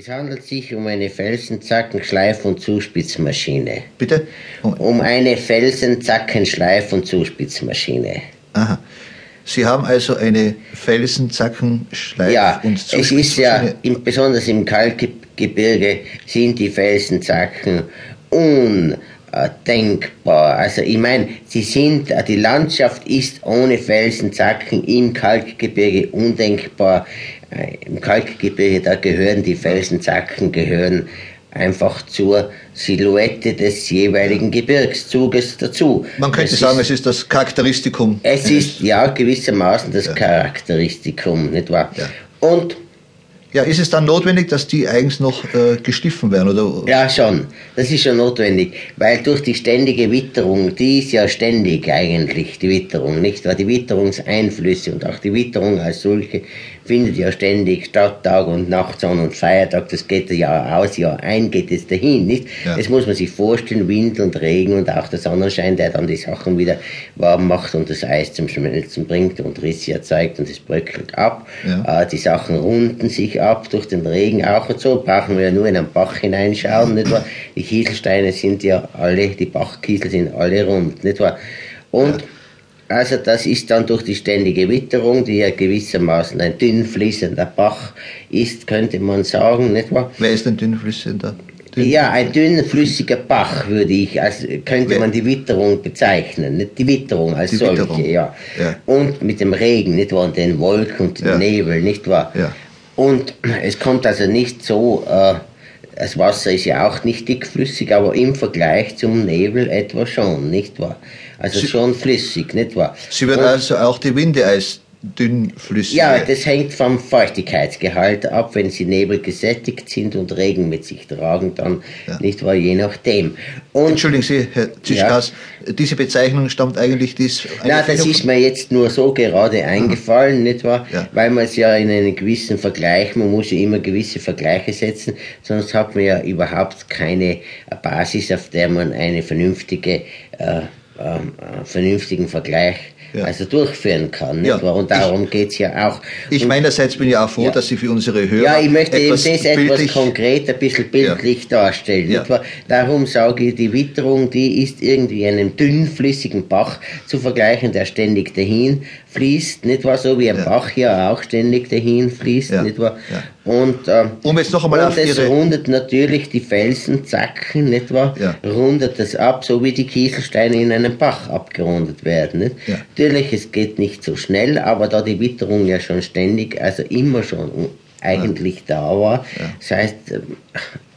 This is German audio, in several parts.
Es handelt sich um eine Felsenzacken-, Schleif- und Zuspitzmaschine. Bitte? Um eine Felsenzacken-, Schleif- und Zuspitzmaschine. Aha. Sie haben also eine Felsenzacken, Schleif- Ja, und es ist Zuspitzmaschine. ja, im, besonders im Kalkgebirge sind die Felsenzacken undenkbar. Also ich meine, sie sind, die Landschaft ist ohne Felsenzacken im Kalkgebirge undenkbar. Im Kalkgebirge, da gehören die Felsenzacken, gehören einfach zur Silhouette des jeweiligen Gebirgszuges dazu. Man könnte Es sagen, ist, es ist das Charakteristikum. es ist ja gewissermaßen das Charakteristikum, nicht wahr? Ja. Und Ja, ist es dann notwendig, dass die eigens noch äh, gestiffen werden? Oder? Ja, schon. Das ist schon notwendig, weil durch die ständige Witterung, die ist ja ständig eigentlich, die Witterung, nicht wahr? Die Witterungseinflüsse und auch die Witterung als solche findet ja ständig statt, Tag und Nacht, Sonn und Feiertag, das geht ja aus, ja ein geht es dahin, nicht? Ja. Das muss man sich vorstellen, Wind und Regen und auch der Sonnenschein, der dann die Sachen wieder warm macht und das Eis zum Schmelzen bringt und Risse erzeugt und es bröckelt ab. Ja. Äh, die Sachen runden sich ab durch den Regen auch und so. Brauchen wir ja nur in einen Bach hineinschauen, nicht wahr? Die Kieselsteine sind ja alle, die Bachkiesel sind alle rund, nicht wahr? Und also das ist dann durch die ständige Witterung, die ja gewissermaßen ein dünn fließender Bach ist, könnte man sagen, nicht wahr? Wer ist denn dünnflüssig? Dünn Ja, ein dünn flüssiger Bach würde ich, als könnte man die Witterung bezeichnen, nicht die Witterung als Die solche, Witterung, ja. ja. Und mit dem Regen, nicht wahr, und den Wolken und dem Ja. Nebel, nicht wahr? Ja. Und es kommt also nicht so, äh, das Wasser ist ja auch nicht dickflüssig, aber im Vergleich zum Nebel etwa schon, nicht wahr? Also Sie- schon flüssig, nicht wahr? Sie wird Und- also auch die Winde als dünnflüssig. ja, das hängt vom Feuchtigkeitsgehalt ab, wenn sie Nebel gesättigt sind und Regen mit sich tragen, dann Ja. nicht wahr, je nachdem. Und Entschuldigen Sie, Herr Zischkas, diese Bezeichnung stammt eigentlich dies. na, das ist mir jetzt nur so gerade eingefallen, nicht wahr? Ja. Weil man es ja in einen gewissen Vergleich, man muss ja immer gewisse Vergleiche setzen, sonst hat man ja überhaupt keine Basis, auf der man eine vernünftige, äh, ähm, äh, vernünftigen Vergleich Ja. also durchführen kann, nicht Ja. wahr? Und darum geht's ja auch. Ich Und- meinerseits bin ja auch froh, Ja. dass Sie für unsere Hörer Ja, ich möchte eben etwas das etwas konkret, ein bisschen bildlich darstellen. Darum sage ich, die Witterung, die ist irgendwie einem dünnflüssigen Bach zu vergleichen, der ständig dahin fließt, nicht wahr? So wie ein. Bach ja auch ständig dahin fließt, nicht wahr? Und, ähm, Um jetzt noch einmal und auf es Ihre- rundet natürlich die Felsenzacken, nicht wahr? Rundet das ab, so wie die Kieselsteine in einem Bach abgerundet werden, nicht? Ja. Natürlich, es geht nicht so schnell, aber da die Witterung ja schon ständig, also immer schon eigentlich da war, Ja. das heißt, ähm,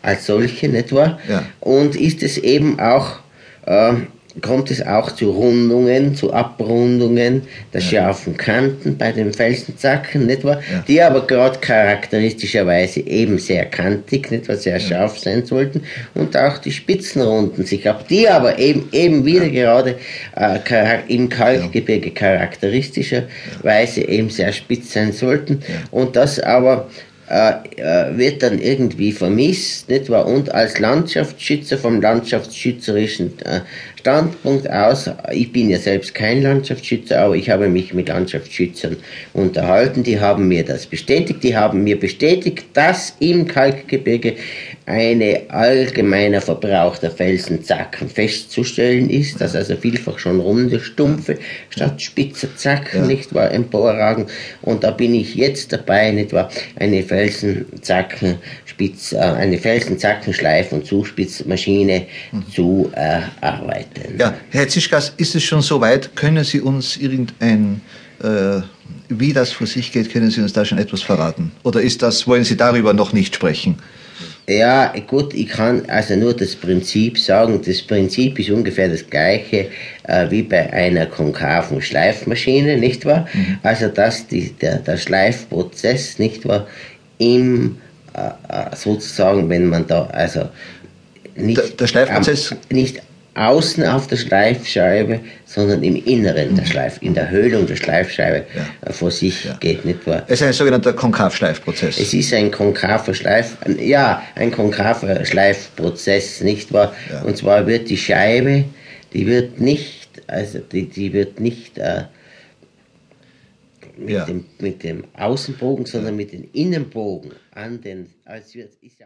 als solche, nicht wahr? Ja. Und ist es eben auch, ähm, kommt es auch zu Rundungen, zu Abrundungen der scharfen Kanten bei den Felsenzacken, nicht wahr? Ja. Die aber gerade charakteristischerweise eben sehr kantig, nicht wahr, sehr scharf sein sollten und auch die Spitzen runden sich ab, die aber eben, eben wieder gerade äh, im Kalkgebirge charakteristischerweise eben sehr spitz sein sollten und das aber äh, äh, wird dann irgendwie vermisst, nicht wahr? Und als Landschaftsschützer vom landschaftsschützerischen äh, Standpunkt aus, ich bin ja selbst kein Landschaftsschützer, aber ich habe mich mit Landschaftsschützern unterhalten, die haben mir das bestätigt, die haben mir bestätigt, dass im Kalkgebirge eine allgemeiner Verbrauch der Felsenzacken festzustellen ist, dass also vielfach schon runde Stumpfe statt spitzer Zacken, Ja. nicht wahr, emporragen. Und da bin ich jetzt dabei, nicht wahr, eine Felsenzacken, Spitz, äh, eine Felsenzackenschleif- und Zuspitzmaschine zu erarbeiten. Ja, Herr Zischkas, ist es schon soweit? Können Sie uns irgendein, äh, wie das vor sich geht, können Sie uns da schon etwas verraten? Oder ist das, wollen Sie darüber noch nicht sprechen? Ja, gut, ich kann also nur das Prinzip sagen. Das Prinzip ist ungefähr das gleiche äh, wie bei einer konkaven Schleifmaschine, nicht wahr? Also, dass die, der, der Schleifprozess, nicht wahr, im, äh, äh, sozusagen, wenn man da, also, nicht, Der- der Schleifprozess- am, nicht außen auf der Schleifscheibe, sondern im Inneren der Schleif, in der Höhlung der Schleifscheibe Ja. äh, vor sich Ja. geht, nicht wahr? Es ist ein sogenannter Konkavschleifprozess. Es ist ein konkaver Schleif, ja, ein konkaver Schleifprozess, nicht wahr? Ja. Und zwar wird die Scheibe, die wird nicht, also die, die wird nicht äh, mit, dem, mit dem Außenbogen, sondern mit dem Innenbogen an den, als wird, ist ja